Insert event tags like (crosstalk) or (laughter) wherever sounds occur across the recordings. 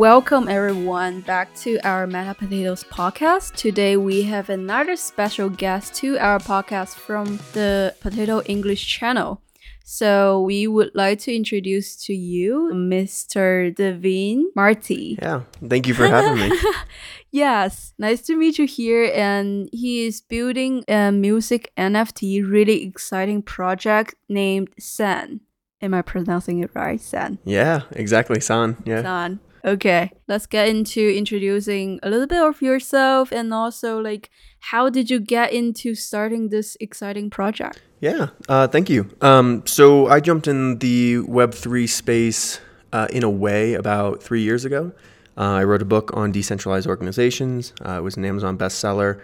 Welcome everyone back to our Meta Potatoes podcast. Today we have another special guest to our podcast from the Potato English channel. So we would like to introduce to you Mr. Devin Marty. Yeah, thank you for having me. (laughs) Yes, nice to meet you here. And he is building a music NFT, really exciting project named San. Am I pronouncing it right? San. Yeah, exactly, San. Yeah. San. Okay, let's get into introducing a little bit of yourself and also like how did you get into starting this exciting project? Yeah, uh, thank you. Um, so I jumped in the Web3 space uh, in a way about three years ago. Uh, I wrote a book on decentralized organizations. Uh, it was an Amazon bestseller.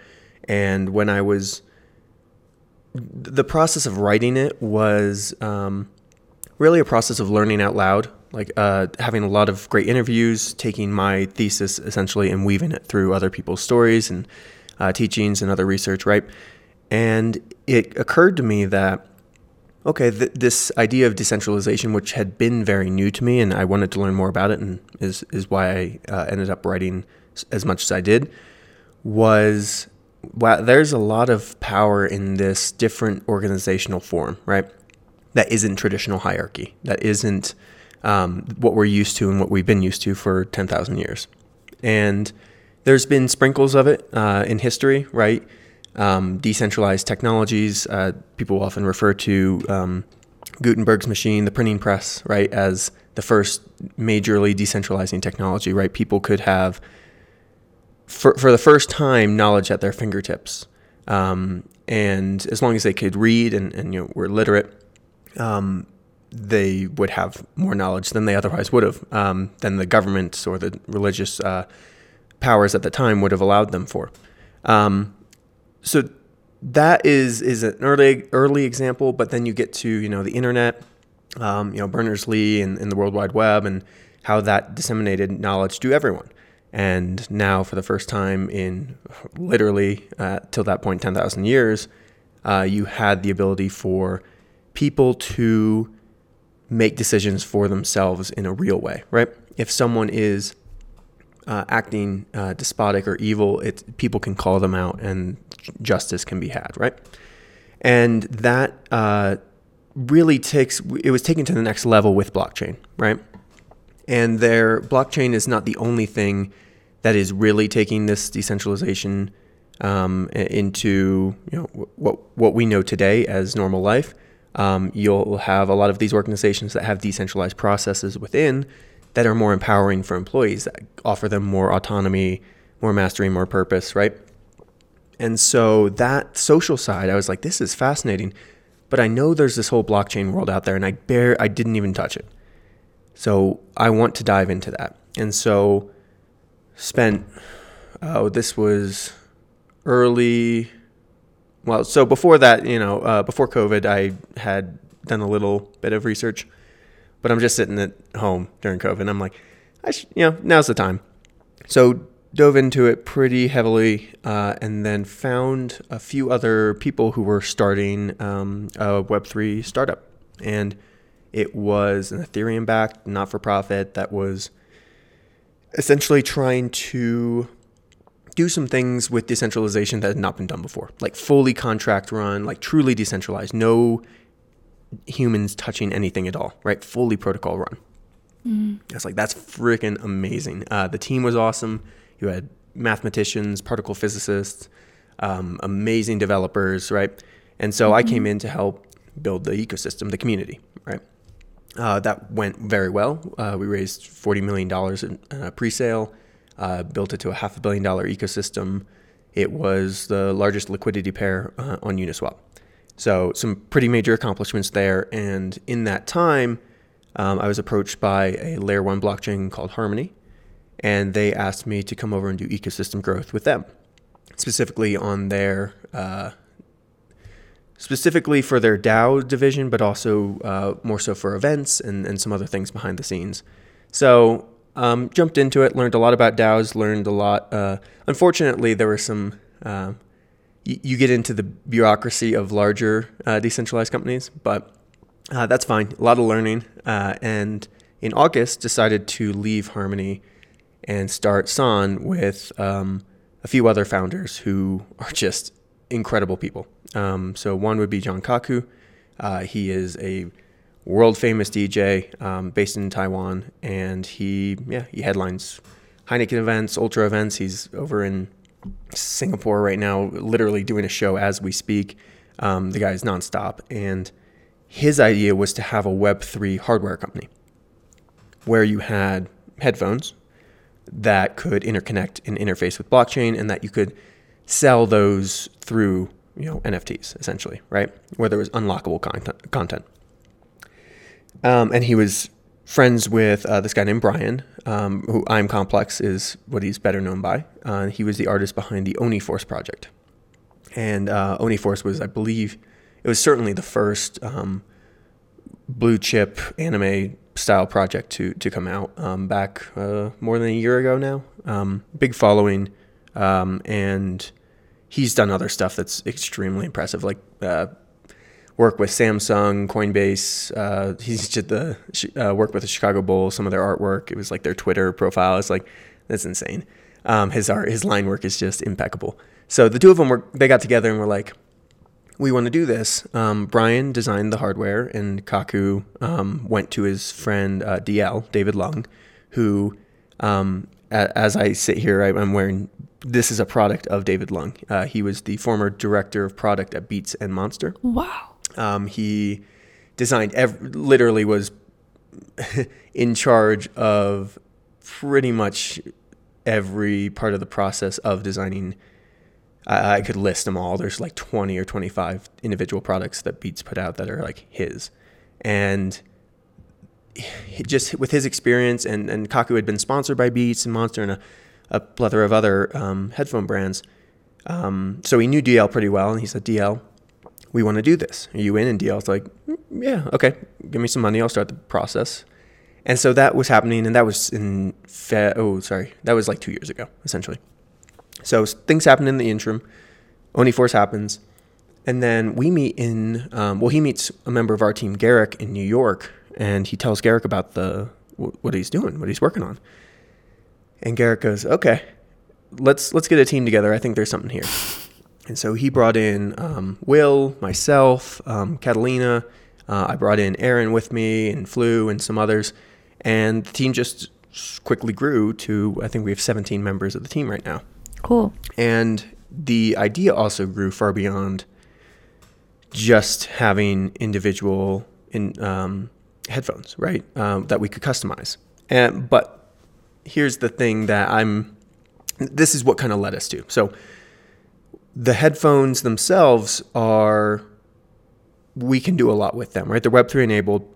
And when I was, the process of writing it was um, really a process of learning out loud like uh, having a lot of great interviews, taking my thesis essentially and weaving it through other people's stories and uh, teachings and other research, right? And it occurred to me that, okay, th- this idea of decentralization, which had been very new to me, and I wanted to learn more about it, and is, is why I uh, ended up writing as much as I did, was wow, there's a lot of power in this different organizational form, right? That isn't traditional hierarchy, that isn't um, what we're used to and what we've been used to for 10,000 years. And there's been sprinkles of it uh, in history, right? Um, decentralized technologies. Uh, people often refer to um, Gutenberg's machine, the printing press, right, as the first majorly decentralizing technology, right? People could have, for, for the first time, knowledge at their fingertips. Um, and as long as they could read and, and you know, were literate, um, they would have more knowledge than they otherwise would have, um, than the government or the religious uh, powers at the time would have allowed them for. Um, so that is is an early early example, but then you get to you know the internet, um, you know Berners Lee and, and the World Wide Web, and how that disseminated knowledge to everyone. And now, for the first time in literally uh, till that point, ten thousand years, uh, you had the ability for people to make decisions for themselves in a real way, right? If someone is uh, acting uh, despotic or evil, it, people can call them out and justice can be had, right? And that uh, really takes, it was taken to the next level with blockchain, right? And their blockchain is not the only thing that is really taking this decentralization um, into you know what what we know today as normal life um, you'll have a lot of these organizations that have decentralized processes within that are more empowering for employees, that offer them more autonomy, more mastery, more purpose, right? And so that social side, I was like, this is fascinating, but I know there's this whole blockchain world out there, and I bare I didn't even touch it. So I want to dive into that, and so spent. Oh, this was early well, so before that, you know, uh, before COVID, I had done a little bit of research, but I'm just sitting at home during COVID. And I'm like, I sh- you know, now's the time. So dove into it pretty heavily, uh, and then found a few other people who were starting um, a Web3 startup, and it was an Ethereum-backed, not-for-profit that was essentially trying to do some things with decentralization that had not been done before, like fully contract run, like truly decentralized, no humans touching anything at all, right? Fully protocol run. Mm. It's like that's freaking amazing. Uh, the team was awesome. You had mathematicians, particle physicists, um, amazing developers, right? And so mm-hmm. I came in to help build the ecosystem, the community, right? Uh, that went very well. Uh, we raised $40 million in uh, pre sale uh, built it to a half a billion dollar ecosystem. It was the largest liquidity pair uh, on Uniswap. So, some pretty major accomplishments there. And in that time, um, I was approached by a layer one blockchain called Harmony, and they asked me to come over and do ecosystem growth with them, specifically on their. Uh, specifically for their DAO division, but also uh, more so for events and, and some other things behind the scenes. So um, jumped into it, learned a lot about DAOs, learned a lot. Uh, unfortunately, there were some. Uh, y- you get into the bureaucracy of larger uh, decentralized companies, but uh, that's fine. A lot of learning, uh, and in August, decided to leave Harmony and start San with um, a few other founders who (laughs) are just incredible people. Um, so one would be John Kaku. Uh, he is a world famous DJ um, based in Taiwan, and he yeah he headlines Heineken events, Ultra events. He's over in Singapore right now, literally doing a show as we speak. Um, the guy's nonstop, and his idea was to have a Web3 hardware company where you had headphones that could interconnect and interface with blockchain and that you could sell those through you know NFTs essentially, right? Where there was unlockable content. content. Um, and he was friends with uh, this guy named Brian, um, who I'm Complex is what he's better known by. Uh, he was the artist behind the Oni Force project, and uh, Oni Force was, I believe, it was certainly the first um, blue chip anime style project to to come out um, back uh, more than a year ago now. Um, big following, um, and he's done other stuff that's extremely impressive, like uh, work with Samsung, Coinbase. Uh, he's (laughs) did the uh, work with the Chicago Bulls, some of their artwork. It was like their Twitter profile. It's like that's insane. Um, his art, his line work is just impeccable. So the two of them were they got together and were like, we want to do this. Um, Brian designed the hardware, and Kaku um, went to his friend uh, DL David Lung, who, um, a- as I sit here, I, am wearing. This is a product of David Lung. Uh, he was the former director of product at Beats and Monster. Wow. Um, he designed, ev- literally was (laughs) in charge of pretty much every part of the process of designing. I, I could list them all. There's like 20 or 25 individual products that Beats put out that are like his. And just with his experience, and, and Kaku had been sponsored by Beats and Monster and a, a plethora of other um, headphone brands. Um, so he knew DL pretty well, and he said, DL, we want to do this. Are you in? And DL's like, "Mm, yeah, okay, give me some money. I'll start the process. And so that was happening, and that was in, fe- oh, sorry, that was like two years ago, essentially. So things happen in the interim. Oni Force happens. And then we meet in, um, well, he meets a member of our team, Garrick, in New York, and he tells Garrick about the what he's doing, what he's working on. And Garrick goes, okay, let's let's get a team together. I think there's something here. And so he brought in um, Will, myself, um, Catalina. Uh, I brought in Aaron with me and Flu and some others. And the team just quickly grew to, I think we have 17 members of the team right now. Cool. And the idea also grew far beyond just having individual in, um, headphones, right? Um, that we could customize. And, but here's the thing that I'm, this is what kind of led us to. So the headphones themselves are, we can do a lot with them, right? They're Web3 enabled.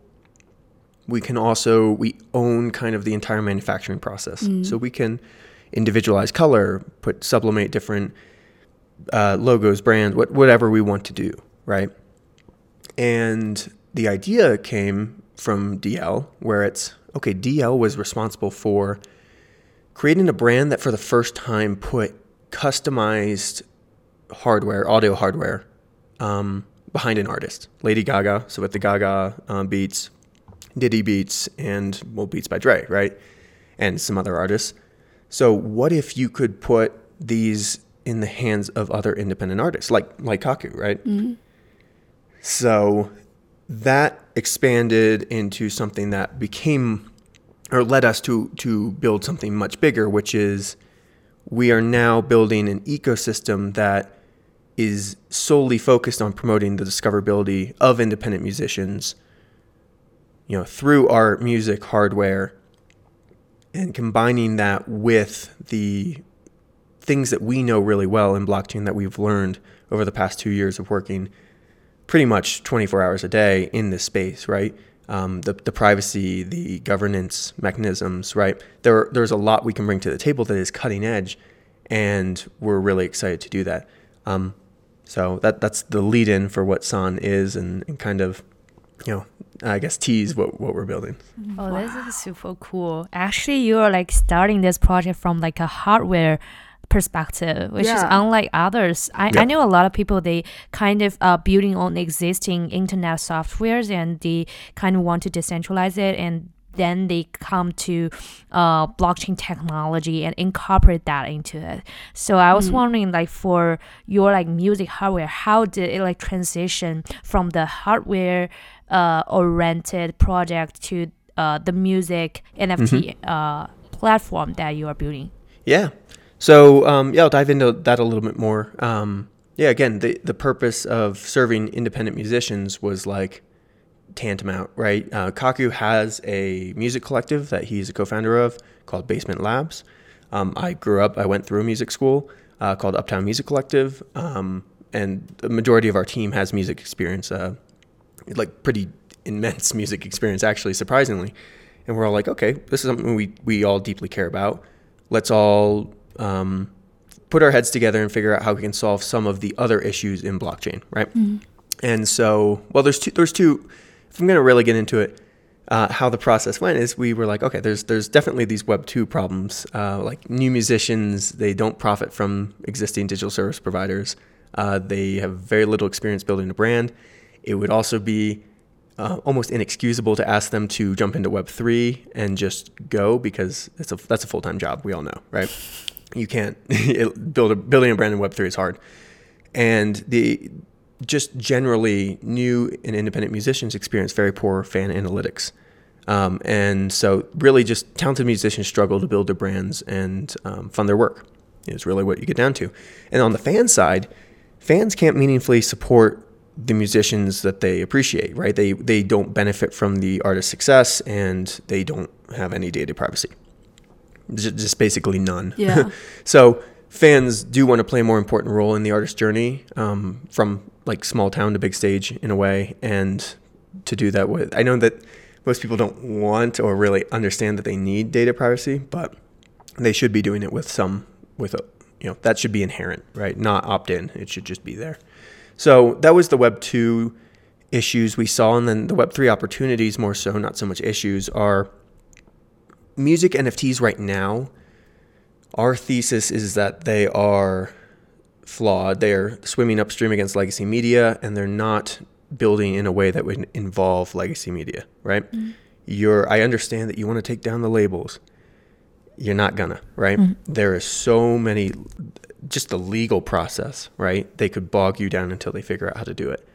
We can also, we own kind of the entire manufacturing process. So we can individualize color, put sublimate different uh, logos, brands, what, whatever we want to do, right? And the idea came from DL, where it's okay, DL was responsible for creating a brand that for the first time put customized hardware, audio hardware, um, behind an artist. Lady Gaga, so with the Gaga um, beats, Diddy beats, and well, Beats by Dre, right? And some other artists. So what if you could put these in the hands of other independent artists, like like Kaku, right? So that expanded into something that became or led us to to build something much bigger, which is we are now building an ecosystem that is solely focused on promoting the discoverability of independent musicians, you know, through art, music, hardware, and combining that with the things that we know really well in blockchain that we've learned over the past two years of working pretty much 24 hours a day in this space, right? Um, the, the privacy, the governance mechanisms, right? There, there's a lot we can bring to the table that is cutting edge, and we're really excited to do that. Um, so that that's the lead in for what San is, and, and kind of, you know, I guess tease what, what we're building. Oh, this is super cool. Actually, you're like starting this project from like a hardware perspective, which is unlike others. I, Yeah. I know a lot of people they kind of uh building on existing internet softwares and they kind of want to decentralize it and then they come to uh, blockchain technology and incorporate that into it. So I was wondering, like for your like music hardware, how did it like transition from the hardware uh, oriented project to uh, the music NFT uh, platform that you are building? Yeah. So um, yeah, I'll dive into that a little bit more. Um, yeah, again, the the purpose of serving independent musicians was like tantamount, right? Uh, Kaku has a music collective that he's a co-founder of called Basement Labs. Um, I grew up, I went through a music school uh, called Uptown Music Collective, um, and the majority of our team has music experience, uh, like pretty immense (laughs) music experience, actually, surprisingly. And we're all like, okay, this is something we we all deeply care about. Let's all um, put our heads together and figure out how we can solve some of the other issues in blockchain, right? And so, well, there's two. There's two. If I'm going to really get into it, uh, how the process went is we were like, okay, there's there's definitely these Web two problems. Uh, like new musicians, they don't profit from existing digital service providers. Uh, they have very little experience building a brand. It would also be uh, almost inexcusable to ask them to jump into Web three and just go because it's a that's a full time job. We all know, right? You can't (laughs) build a building a brand in Web three is hard, and the just generally new and independent musicians experience very poor fan analytics. Um, and so, really, just talented musicians struggle to build their brands and um, fund their work. Is really what you get down to. And on the fan side, fans can't meaningfully support the musicians that they appreciate. Right? They they don't benefit from the artist's success, and they don't have any data privacy. Just, just basically none. Yeah. (laughs) so fans do want to play a more important role in the artist's journey um, from like small town to big stage in a way. And to do that with i know that most people don't want or really understand that they need data privacy but they should be doing it with some with a you know that should be inherent right? Not opt-in it should just be there. So that was the web 2 issues we saw. And then the web 3 opportunities more so not so much issues are music nfts right now our thesis is that they are flawed. They are swimming upstream against legacy media, and they're not building in a way that would involve legacy media. Right? You're. I understand that you want to take down the labels. You're not gonna. Right? There is so many. Just the legal process. Right? They could bog you down until they figure out how to do it.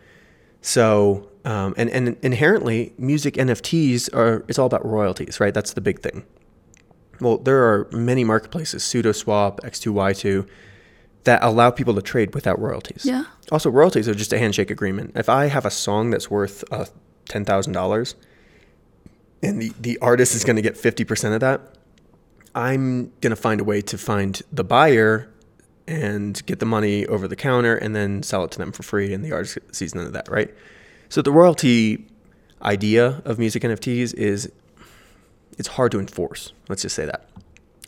So, um, and and inherently, music NFTs are. It's all about royalties. Right? That's the big thing. Well, there are many marketplaces, SudoSwap, X2Y2, that allow people to trade without royalties. Yeah. Also, royalties are just a handshake agreement. If I have a song that's worth uh, ten thousand dollars, and the the artist is going to get fifty percent of that, I'm going to find a way to find the buyer and get the money over the counter, and then sell it to them for free, and the artist sees none of that, right? So the royalty idea of music NFTs is it's hard to enforce. Let's just say that.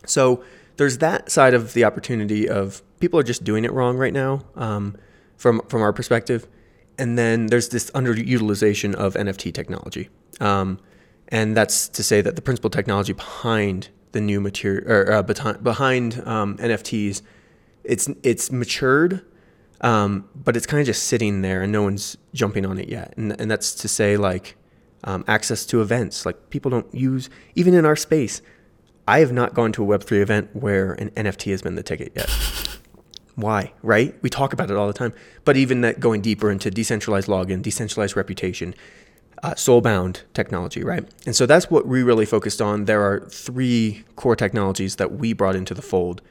So there's that side of the opportunity of people are just doing it wrong right now, um, from from our perspective, and then there's this underutilization of NFT technology, um, and that's to say that the principal technology behind the new material or uh, behind, um, NFTs, it's it's matured, um, but it's kind of just sitting there and no one's jumping on it yet, and and that's to say like um, access to events. Like people don't use even in our space. I have not gone to a Web three event where an NFT has been the ticket yet. Why? Right? We talk about it all the time. But even that going deeper into decentralized login, decentralized reputation, uh, soulbound technology, right? And so that's what we really focused on. There are three core technologies that we brought into the fold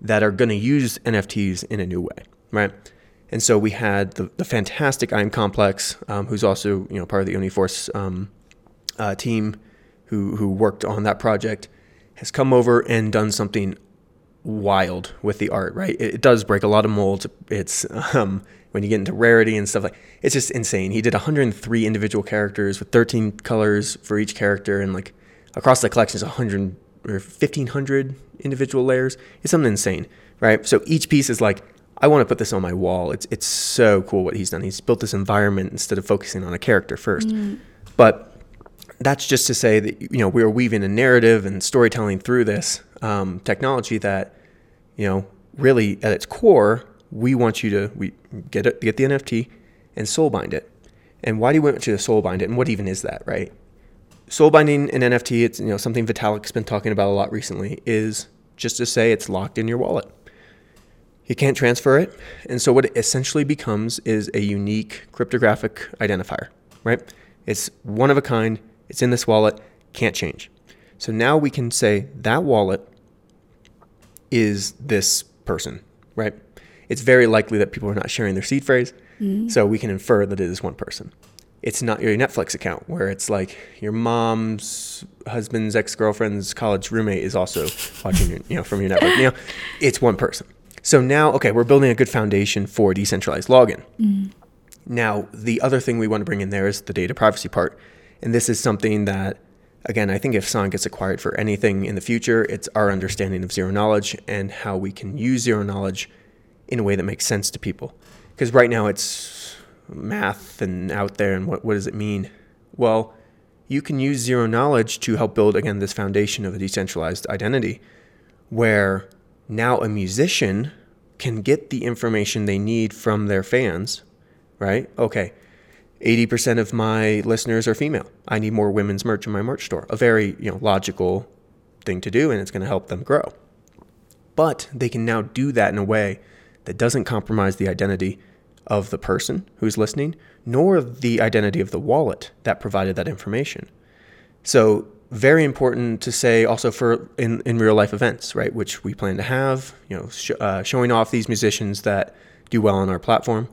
that are going to use NFTs in a new way, right? And so we had the, the fantastic I'm Complex, um, who's also you know part of the Oni Force um, uh, team, who who worked on that project, has come over and done something wild with the art. Right, it, it does break a lot of molds. It's um, when you get into rarity and stuff like it's just insane. He did 103 individual characters with 13 colors for each character, and like across the collection is 100 or 1500 individual layers. It's something insane, right? So each piece is like I want to put this on my wall. It's it's so cool what he's done. He's built this environment instead of focusing on a character first. But that's just to say that you know we are weaving a narrative and storytelling through this um, technology that you know really at its core we want you to we get it, get the NFT and soul bind it. And why do we want you to soul bind it? And what even is that, right? soul binding and NFT, it's you know something Vitalik's been talking about a lot recently, is just to say it's locked in your wallet. You can't transfer it, and so what it essentially becomes is a unique cryptographic identifier, right? It's one of a kind. It's in this wallet, can't change. So now we can say that wallet is this person, right? It's very likely that people are not sharing their seed phrase, mm. so we can infer that it is one person it's not your Netflix account where it's like your mom's husband's ex-girlfriend's college roommate is also watching your, you know, from your network. You know, it's one person. So now, okay, we're building a good foundation for decentralized login. Mm-hmm. Now, the other thing we want to bring in there is the data privacy part. And this is something that, again, I think if San gets acquired for anything in the future, it's our understanding of zero knowledge and how we can use zero knowledge in a way that makes sense to people. Because right now it's math and out there and what, what does it mean? Well, you can use zero knowledge to help build, again, this foundation of a decentralized identity where now a musician can get the information they need from their fans, right? Okay, 80% of my listeners are female. I need more women's merch in my merch store. A very, you know, logical thing to do and it's going to help them grow. But they can now do that in a way that doesn't compromise the identity of the person who's listening, nor the identity of the wallet that provided that information. So, very important to say also for in, in real life events, right, which we plan to have, you know, sh- uh, showing off these musicians that do well on our platform.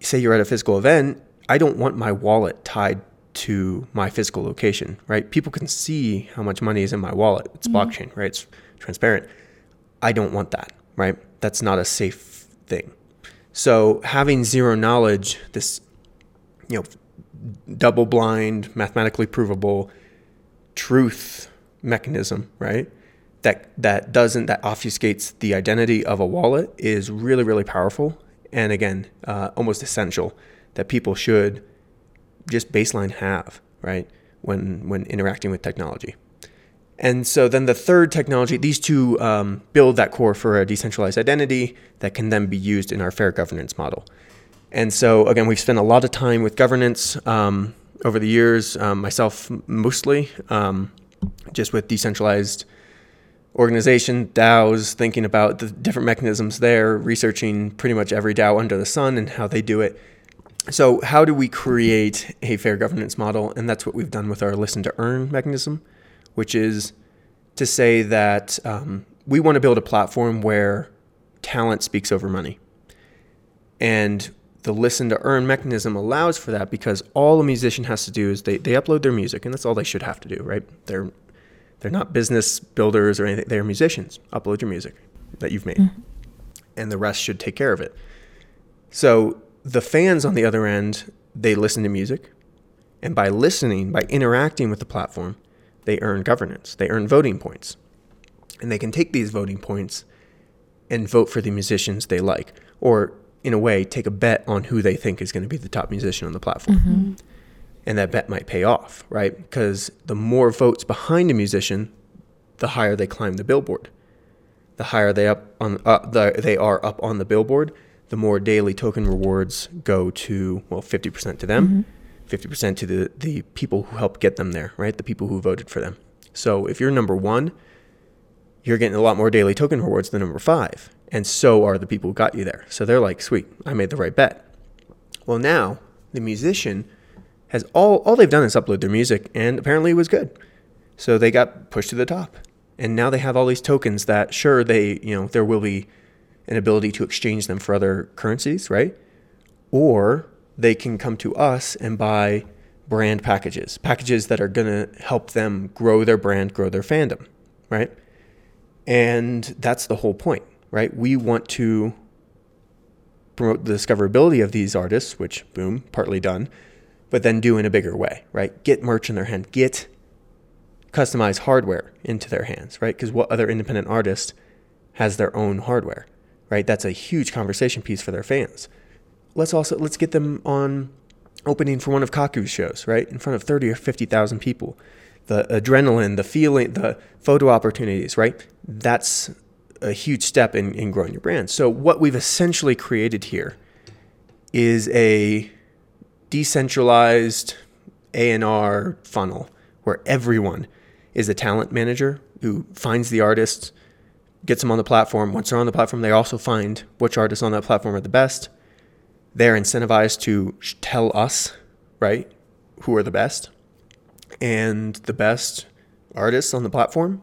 Say you're at a physical event, I don't want my wallet tied to my physical location, right? People can see how much money is in my wallet. It's blockchain, right? It's transparent. I don't want that, right? That's not a safe thing. So having zero knowledge, this you know double blind, mathematically provable truth mechanism, right? That that doesn't that obfuscates the identity of a wallet is really really powerful, and again, uh, almost essential that people should just baseline have, right? When when interacting with technology. And so then the third technology, these two um, build that core for a decentralized identity that can then be used in our fair governance model. And so again, we've spent a lot of time with governance um, over the years, um, myself mostly, um, just with decentralized organization, DAOs, thinking about the different mechanisms there, researching pretty much every DAO under the sun and how they do it. So how do we create a fair governance model? And that's what we've done with our listen to earn mechanism which is to say that um, we want to build a platform where talent speaks over money. And the listen to earn mechanism allows for that because all a musician has to do is they, they upload their music, and that's all they should have to do, right? They're they're not business builders or anything. They're musicians. Upload your music that you've made. Mm-hmm. And the rest should take care of it. So the fans on the other end, they listen to music. And by listening, by interacting with the platform, they earn governance, they earn voting points. And they can take these voting points and vote for the musicians they like, or in a way, take a bet on who they think is going to be the top musician on the platform. Mm-hmm. And that bet might pay off, right? Because the more votes behind a musician, the higher they climb the billboard. The higher they up on uh, the, they are up on the billboard, the more daily token rewards go to well, fifty percent to them. Mm-hmm 50% to the, the people who helped get them there, right? The people who voted for them. So if you're number one, you're getting a lot more daily token rewards than number five. And so are the people who got you there. So they're like, sweet, I made the right bet. Well, now the musician has all, all they've done is upload their music and apparently it was good. So they got pushed to the top. And now they have all these tokens that sure they, you know, there will be an ability to exchange them for other currencies, right? Or they can come to us and buy brand packages, packages that are going to help them grow their brand, grow their fandom, right? And that's the whole point, right? We want to promote the discoverability of these artists, which, boom, partly done, but then do in a bigger way, right? Get merch in their hand, get customized hardware into their hands, right? Because what other independent artist has their own hardware, right? That's a huge conversation piece for their fans let's also let's get them on opening for one of Kaku's shows, right? In front of 30 or 50,000 people. The adrenaline, the feeling, the photo opportunities, right? That's a huge step in, in growing your brand. So what we've essentially created here is a decentralized A&R funnel, where everyone is a talent manager who finds the artists, gets them on the platform. Once they're on the platform, they also find which artists on that platform are the best. They're incentivized to tell us, right, who are the best. And the best artists on the platform,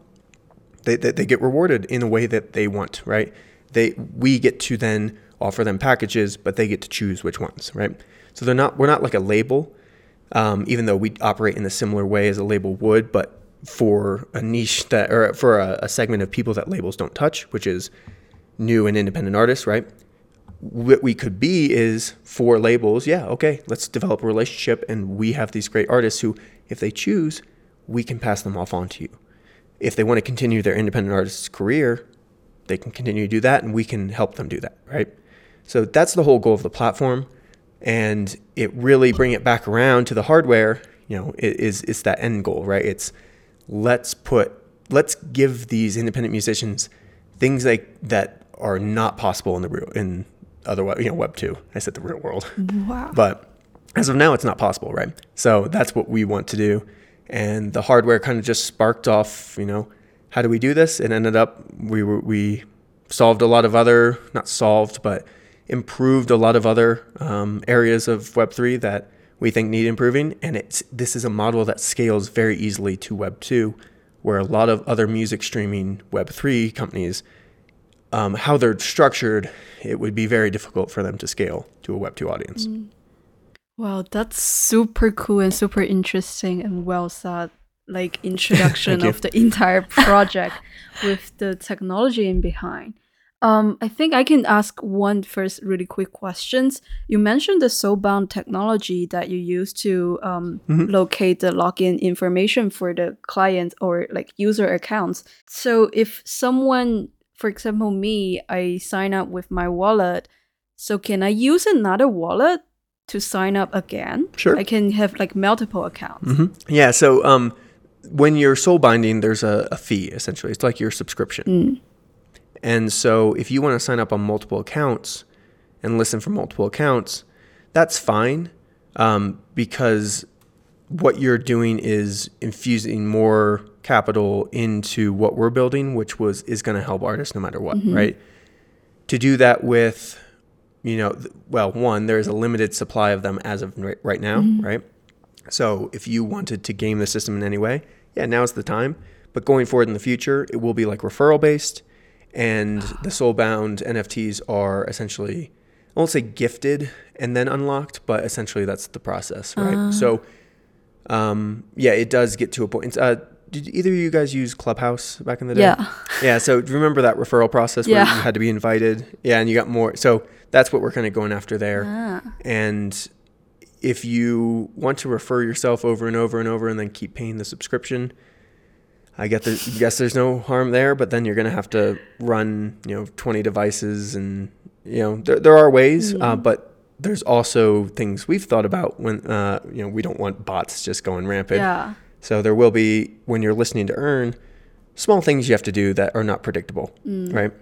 they, they, they get rewarded in a way that they want, right? They we get to then offer them packages, but they get to choose which ones, right? So they're not we're not like a label, um, even though we operate in a similar way as a label would, but for a niche that or for a, a segment of people that labels don't touch, which is new and independent artists, right? What we could be is for labels, yeah, okay, let's develop a relationship, and we have these great artists who, if they choose, we can pass them off on to you. If they want to continue their independent artist's career, they can continue to do that, and we can help them do that, right? So that's the whole goal of the platform, and it really bring it back around to the hardware. You know, it is it's that end goal, right? It's let's put let's give these independent musicians things like that are not possible in the real in other you know web 2 i said the real world Wow. but as of now it's not possible right so that's what we want to do and the hardware kind of just sparked off you know how do we do this? It ended up we were we solved a lot of other not solved but improved a lot of other um, areas of web3 that we think need improving. And it's this is a model that scales very easily to web 2 where a lot of other music streaming web 3 companies um, how they're structured it would be very difficult for them to scale to a web 2 audience Wow, that's super cool and super interesting and well said. Like (laughs) introduction of the entire project with the technology in behind. Um, I think I can ask one first really quick questions. You mentioned the soulbound technology that you use to um, Mhm. locate the login information for the client or like user accounts. So if someone, for example, me, I sign up with my wallet, so can I use another wallet to sign up again? Sure. I can have like multiple accounts. hmm Yeah. So um, when you're soul binding, there's a, a fee essentially. It's like your subscription. Mm. And so if you want to sign up on multiple accounts and listen from multiple accounts, that's fine um, because what you're doing is infusing more capital into what we're building, which was is going to help artists no matter what, right? To do that with, you know, well, one, there's a limited supply of them as of right, now, right? So if you wanted to game the system in any way, yeah, now's the time. But going forward in the future, it will be like referral based, and the soulbound NFTs are essentially, I won't say gifted and then unlocked, but essentially that's the process, right? So, um, yeah, it does get to a point. Uh, did either of you guys use Clubhouse back in the day? Yeah. Yeah, so remember that referral process where Yeah. you had to be invited? Yeah, and you got more. So that's what we're kind of going after there. Ah. And if you want to refer yourself over and over and over and then keep paying the subscription, I get the guess there's no harm there, but then you're going to have to run, you know, 20 devices and you know, there there are ways, uh, but there's also things we've thought about when uh, you know, we don't want bots just going rampant. Yeah. So there will be when you're listening to earn small things you have to do that are not predictable, right?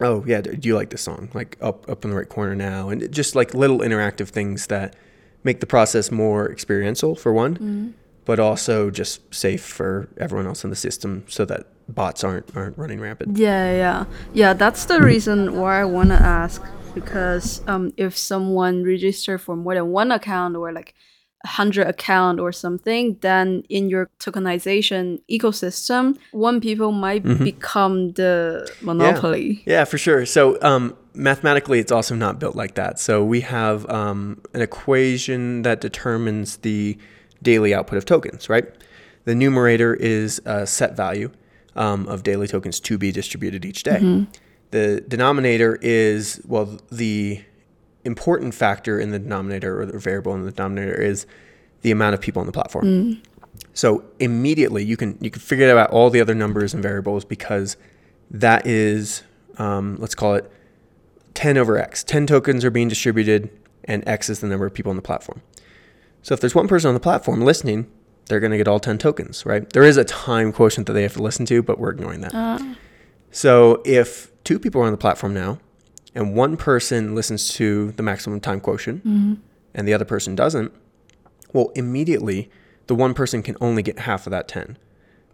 Oh yeah, do you like this song? Like up up in the right corner now, and just like little interactive things that make the process more experiential for one, but also just safe for everyone else in the system, so that bots aren't aren't running rampant. Yeah, yeah, yeah. That's the reason why I want to ask because um, if someone register for more than one account or like a hundred account or something, then in your tokenization ecosystem, one people might become the monopoly. Yeah, for sure. So um, mathematically, it's also not built like that. So we have um, an equation that determines the daily output of tokens, right? The numerator is a set value um, of daily tokens to be distributed each day. The denominator is, well, the important factor in the denominator or the variable in the denominator is the amount of people on the platform. So immediately you can you can figure out all the other numbers and variables because that is um, let's call it 10 over x. 10 tokens are being distributed and x is the number of people on the platform. So if there's one person on the platform listening, they're going to get all 10 tokens, right? There is a time quotient that they have to listen to, but we're ignoring that. So if two people are on the platform now and one person listens to the maximum time quotient and the other person doesn't, well, immediately the one person can only get half of that 10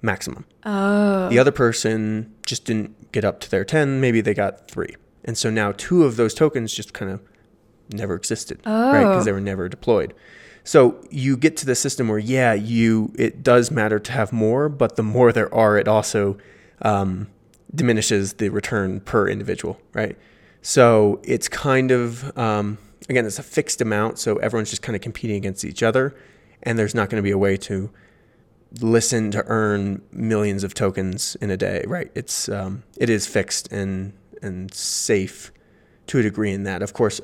maximum. Oh. The other person just didn't get up to their 10, maybe they got 3. And so now two of those tokens just kind of never existed, right? Oh. Because they were never deployed. So you get to the system where yeah, you it does matter to have more, but the more there are, it also um, diminishes the return per individual, right? So it's kind of um, again, it's a fixed amount, so everyone's just kind of competing against each other, and there's not going to be a way to listen to earn millions of tokens in a day, right? It's um, it is fixed and and safe to a degree in that. Of course,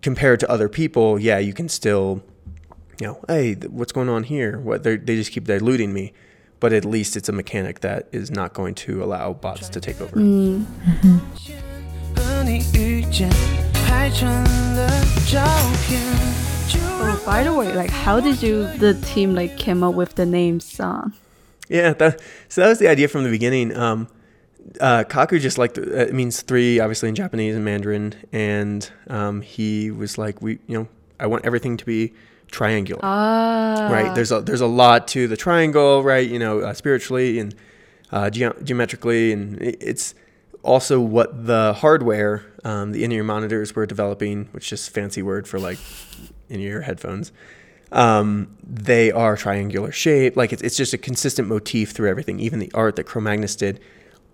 compared to other people, yeah, you can still, you know, hey, what's going on here? What they they just keep diluting me, but at least it's a mechanic that is not going to allow bots to take over. 和你遇见拍成了照片。Oh, by the way, like, how did you, the team, like, came up with the name San? Yeah, that, so that was the idea from the beginning. Um, uh, kaku just like uh, it means three, obviously in Japanese and Mandarin, and um, he was like, we, you know, I want everything to be triangular, ah. right? There's a there's a lot to the triangle, right? You know, uh, spiritually and uh, ge- geometrically, and it, it's also what the hardware um, the in-ear monitors were developing which is just a fancy word for like in-ear headphones um, they are triangular shape like it's, it's just a consistent motif through everything even the art that Cro-Magnus did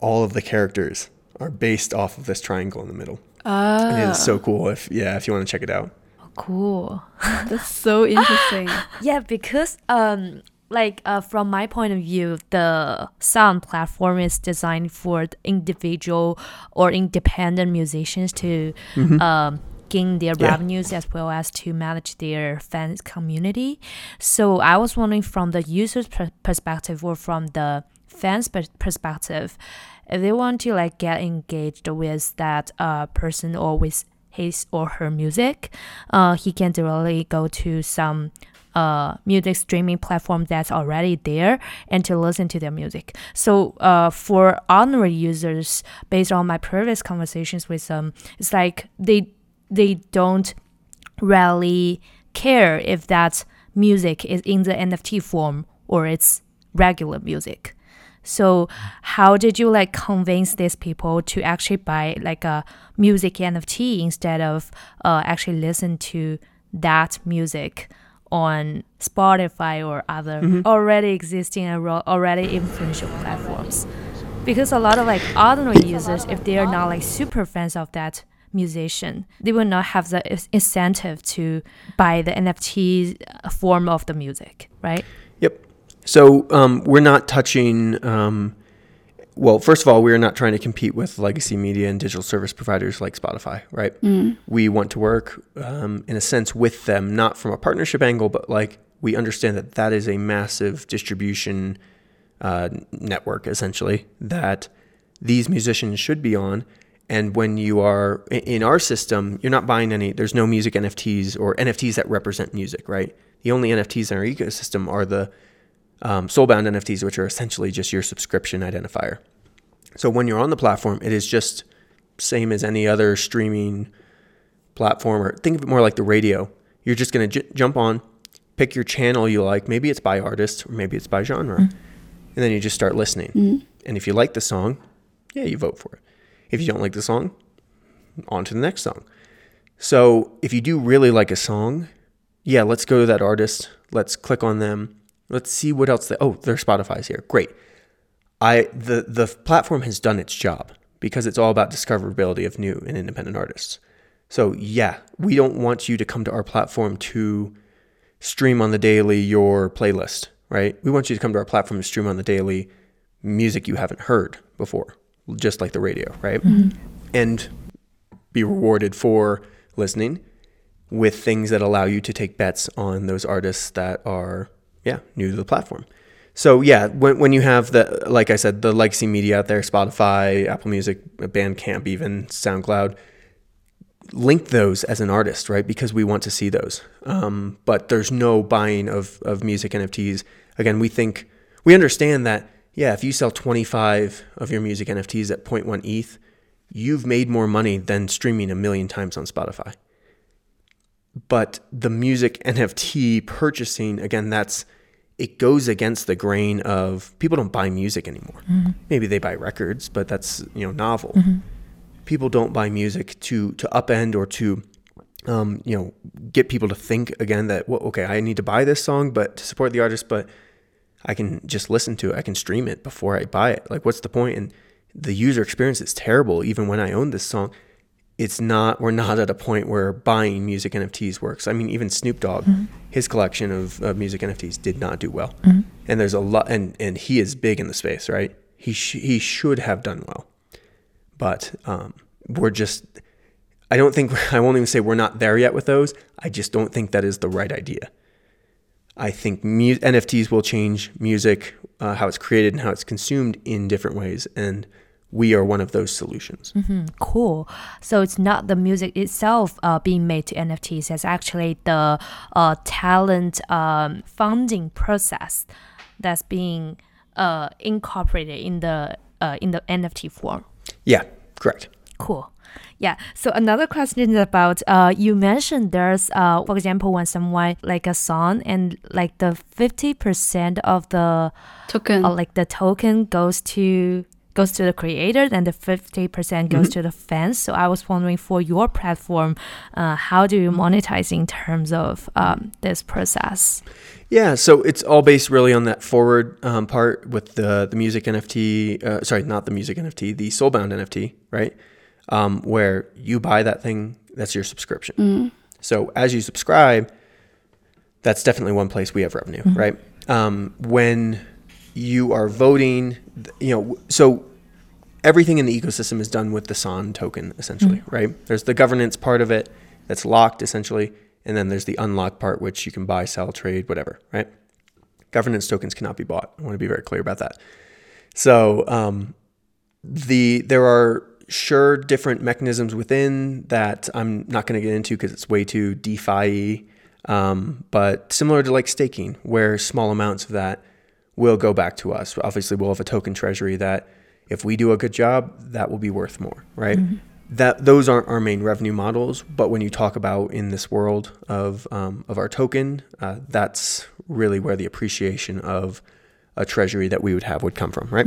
all of the characters are based off of this triangle in the middle Ah. and it is so cool if yeah if you want to check it out Cool. (laughs) That's so interesting. (laughs) Yeah, because um like uh, from my point of view, the sound platform is designed for the individual or independent musicians to um, gain their Yeah. revenues as well as to manage their fans community. So I was wondering from the user's per- perspective or from the fans' per- perspective, if they want to like get engaged with that uh, person or with his or her music, uh, he can directly go to some uh, music streaming platform that's already there and to listen to their music. So uh, for ordinary users, based on my previous conversations with them, it's like they they don't really care if that music is in the NFT form or it's regular music. So how did you like convince these people to actually buy like a music NFT instead of uh, actually listen to that music on Spotify or other already existing and ro- already influential platforms? Because a lot of like ordinary users, if they are not like super fans of that musician, they will not have the incentive to buy the NFT form of the music, right? Yep. So um, we're not touching. Um, well, first of all, we're not trying to compete with legacy media and digital service providers like Spotify, right? We want to work, um, in a sense, with them, not from a partnership angle, but like we understand that that is a massive distribution uh, network, essentially, that these musicians should be on. And when you are in our system, you're not buying any, there's no music NFTs or NFTs that represent music, right? The only NFTs in our ecosystem are the um, soulbound NFTs, which are essentially just your subscription identifier. So when you're on the platform, it is just same as any other streaming platform, or think of it more like the radio. You're just going to j- jump on, pick your channel you like. Maybe it's by artist, or maybe it's by genre, and then you just start listening. And if you like the song, yeah, you vote for it. If you don't like the song, on to the next song. So if you do really like a song, yeah, let's go to that artist. Let's click on them. Let's see what else. They, oh, their Spotify's here. Great. I the the platform has done its job because it's all about discoverability of new and independent artists. So yeah, we don't want you to come to our platform to stream on the daily your playlist, right? We want you to come to our platform to stream on the daily music you haven't heard before, just like the radio, right? Mm-hmm. And be rewarded for listening with things that allow you to take bets on those artists that are yeah new to the platform. So yeah when, when you have the like i said the legacy media out there spotify apple music bandcamp even soundcloud link those as an artist right? Because we want to see those. Um, but there's no buying of, of music nfts again we think we understand that yeah if you sell 25 of your music nfts at 0.1 eth you've made more money than streaming a million times on spotify but the music NFT purchasing, again, that's it goes against the grain of people don't buy music anymore. Maybe they buy records, but that's you know novel. People don't buy music to to upend or to um, you know get people to think again that well, okay, I need to buy this song, but to support the artist, but I can just listen to it. I can stream it before I buy it. Like, what's the point? And the user experience is terrible. Even when I own this song, it's not. We're not at a point where buying music NFTs works. I mean, even Snoop Dogg, his collection of, of music NFTs did not do well. And there's a lot, and and he is big in the space, right? He sh- he should have done well, but um, we're just. I don't think (laughs) I won't even say we're not there yet with those. I just don't think that is the right idea. I think mu- NFTs will change music, uh, how it's created and how it's consumed in different ways, and we are one of those solutions. Cool. So it's not the music itself uh, being made to NFTs. It's actually the uh, talent um, funding process that's being uh, incorporated in the uh, in the NFT form. Yeah, correct. Cool. Yeah. So another question is about uh, you mentioned there's uh, for example when someone like a song and like the fifty percent of the Token. uh, like the token goes to goes to the creator and the 50% goes to the fans so i was wondering for your platform uh, how do you monetize in terms of um, this process Yeah, so it's all based really on that forward um, part with the the music NFT. Uh, sorry, not the music NFT, the Soulbound NFT, right? Um, where you buy that thing, that's your subscription. So as you subscribe, that's definitely one place we have revenue, right? Um, when you are voting, th- you know, so everything in the ecosystem is done with the San token, essentially, right? There's the governance part of it that's locked, essentially, and then there's the unlocked part, which you can buy, sell, trade, whatever, right? Governance tokens cannot be bought. I want to be very clear about that. So um, the there are sure different mechanisms within that I'm not going to get into because it's way too DeFi. Um, but similar to like staking, where small amounts of that will go back to us. Obviously, we'll have a token treasury that if we do a good job, that will be worth more, right? That those aren't our main revenue models, but when you talk about in this world of um, of our token, uh, that's really where the appreciation of a treasury that we would have would come from, right?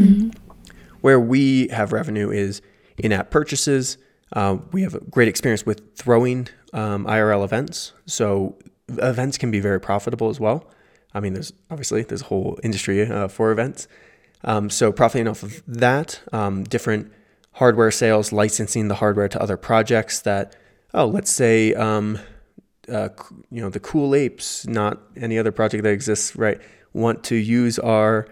Where we have revenue is in-app purchases. Uh, we have a great experience with throwing um, IRL events, so events can be very profitable as well. I mean, there's obviously there's a whole industry uh, for events. Um, so profiting off of that, um, different hardware sales, licensing the hardware to other projects that, oh, let's say, um, uh, you know, the Cool Apes, not any other project that exists, right, want to use our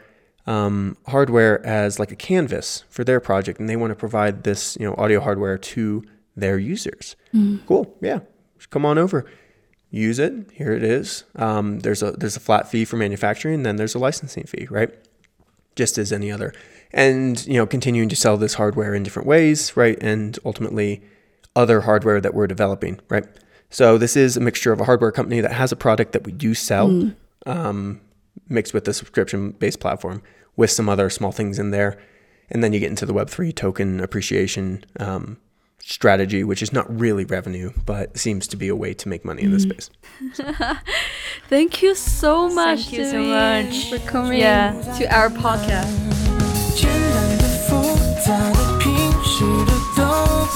um, hardware as like a canvas for their project, and they want to provide this, you know, audio hardware to their users. Cool, yeah, come on over use it. Here it is. Um, there's a there's a flat fee for manufacturing, then there's a licensing fee, right? Just as any other, and you know, continuing to sell this hardware in different ways, right? And ultimately, other hardware that we're developing, right? So this is a mixture of a hardware company that has a product that we do sell, um, mixed with the subscription-based platform, with some other small things in there, and then you get into the Web three token appreciation. Um, strategy, which is not really revenue, but seems to be a way to make money in this mm. space. (laughs) So. Thank you so much. Thank you so much for coming yeah. to our podcast.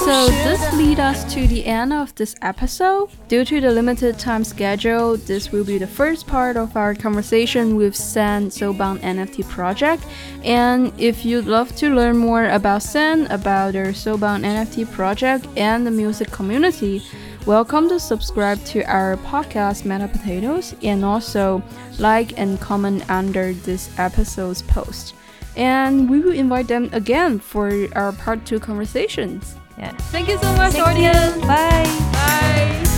So this lead us to the end of this episode. Due to the limited time schedule, this will be the first part of our conversation with San Soulbound NFT project. And if you'd love to learn more about San, about their Soulbound NFT project, and the music community, welcome to subscribe to our podcast Meta Potatoes and also like and comment under this episode's post. And we will invite them again for our part two conversations. Yeah. Thank you so much, Thank audience. You. Bye. Bye.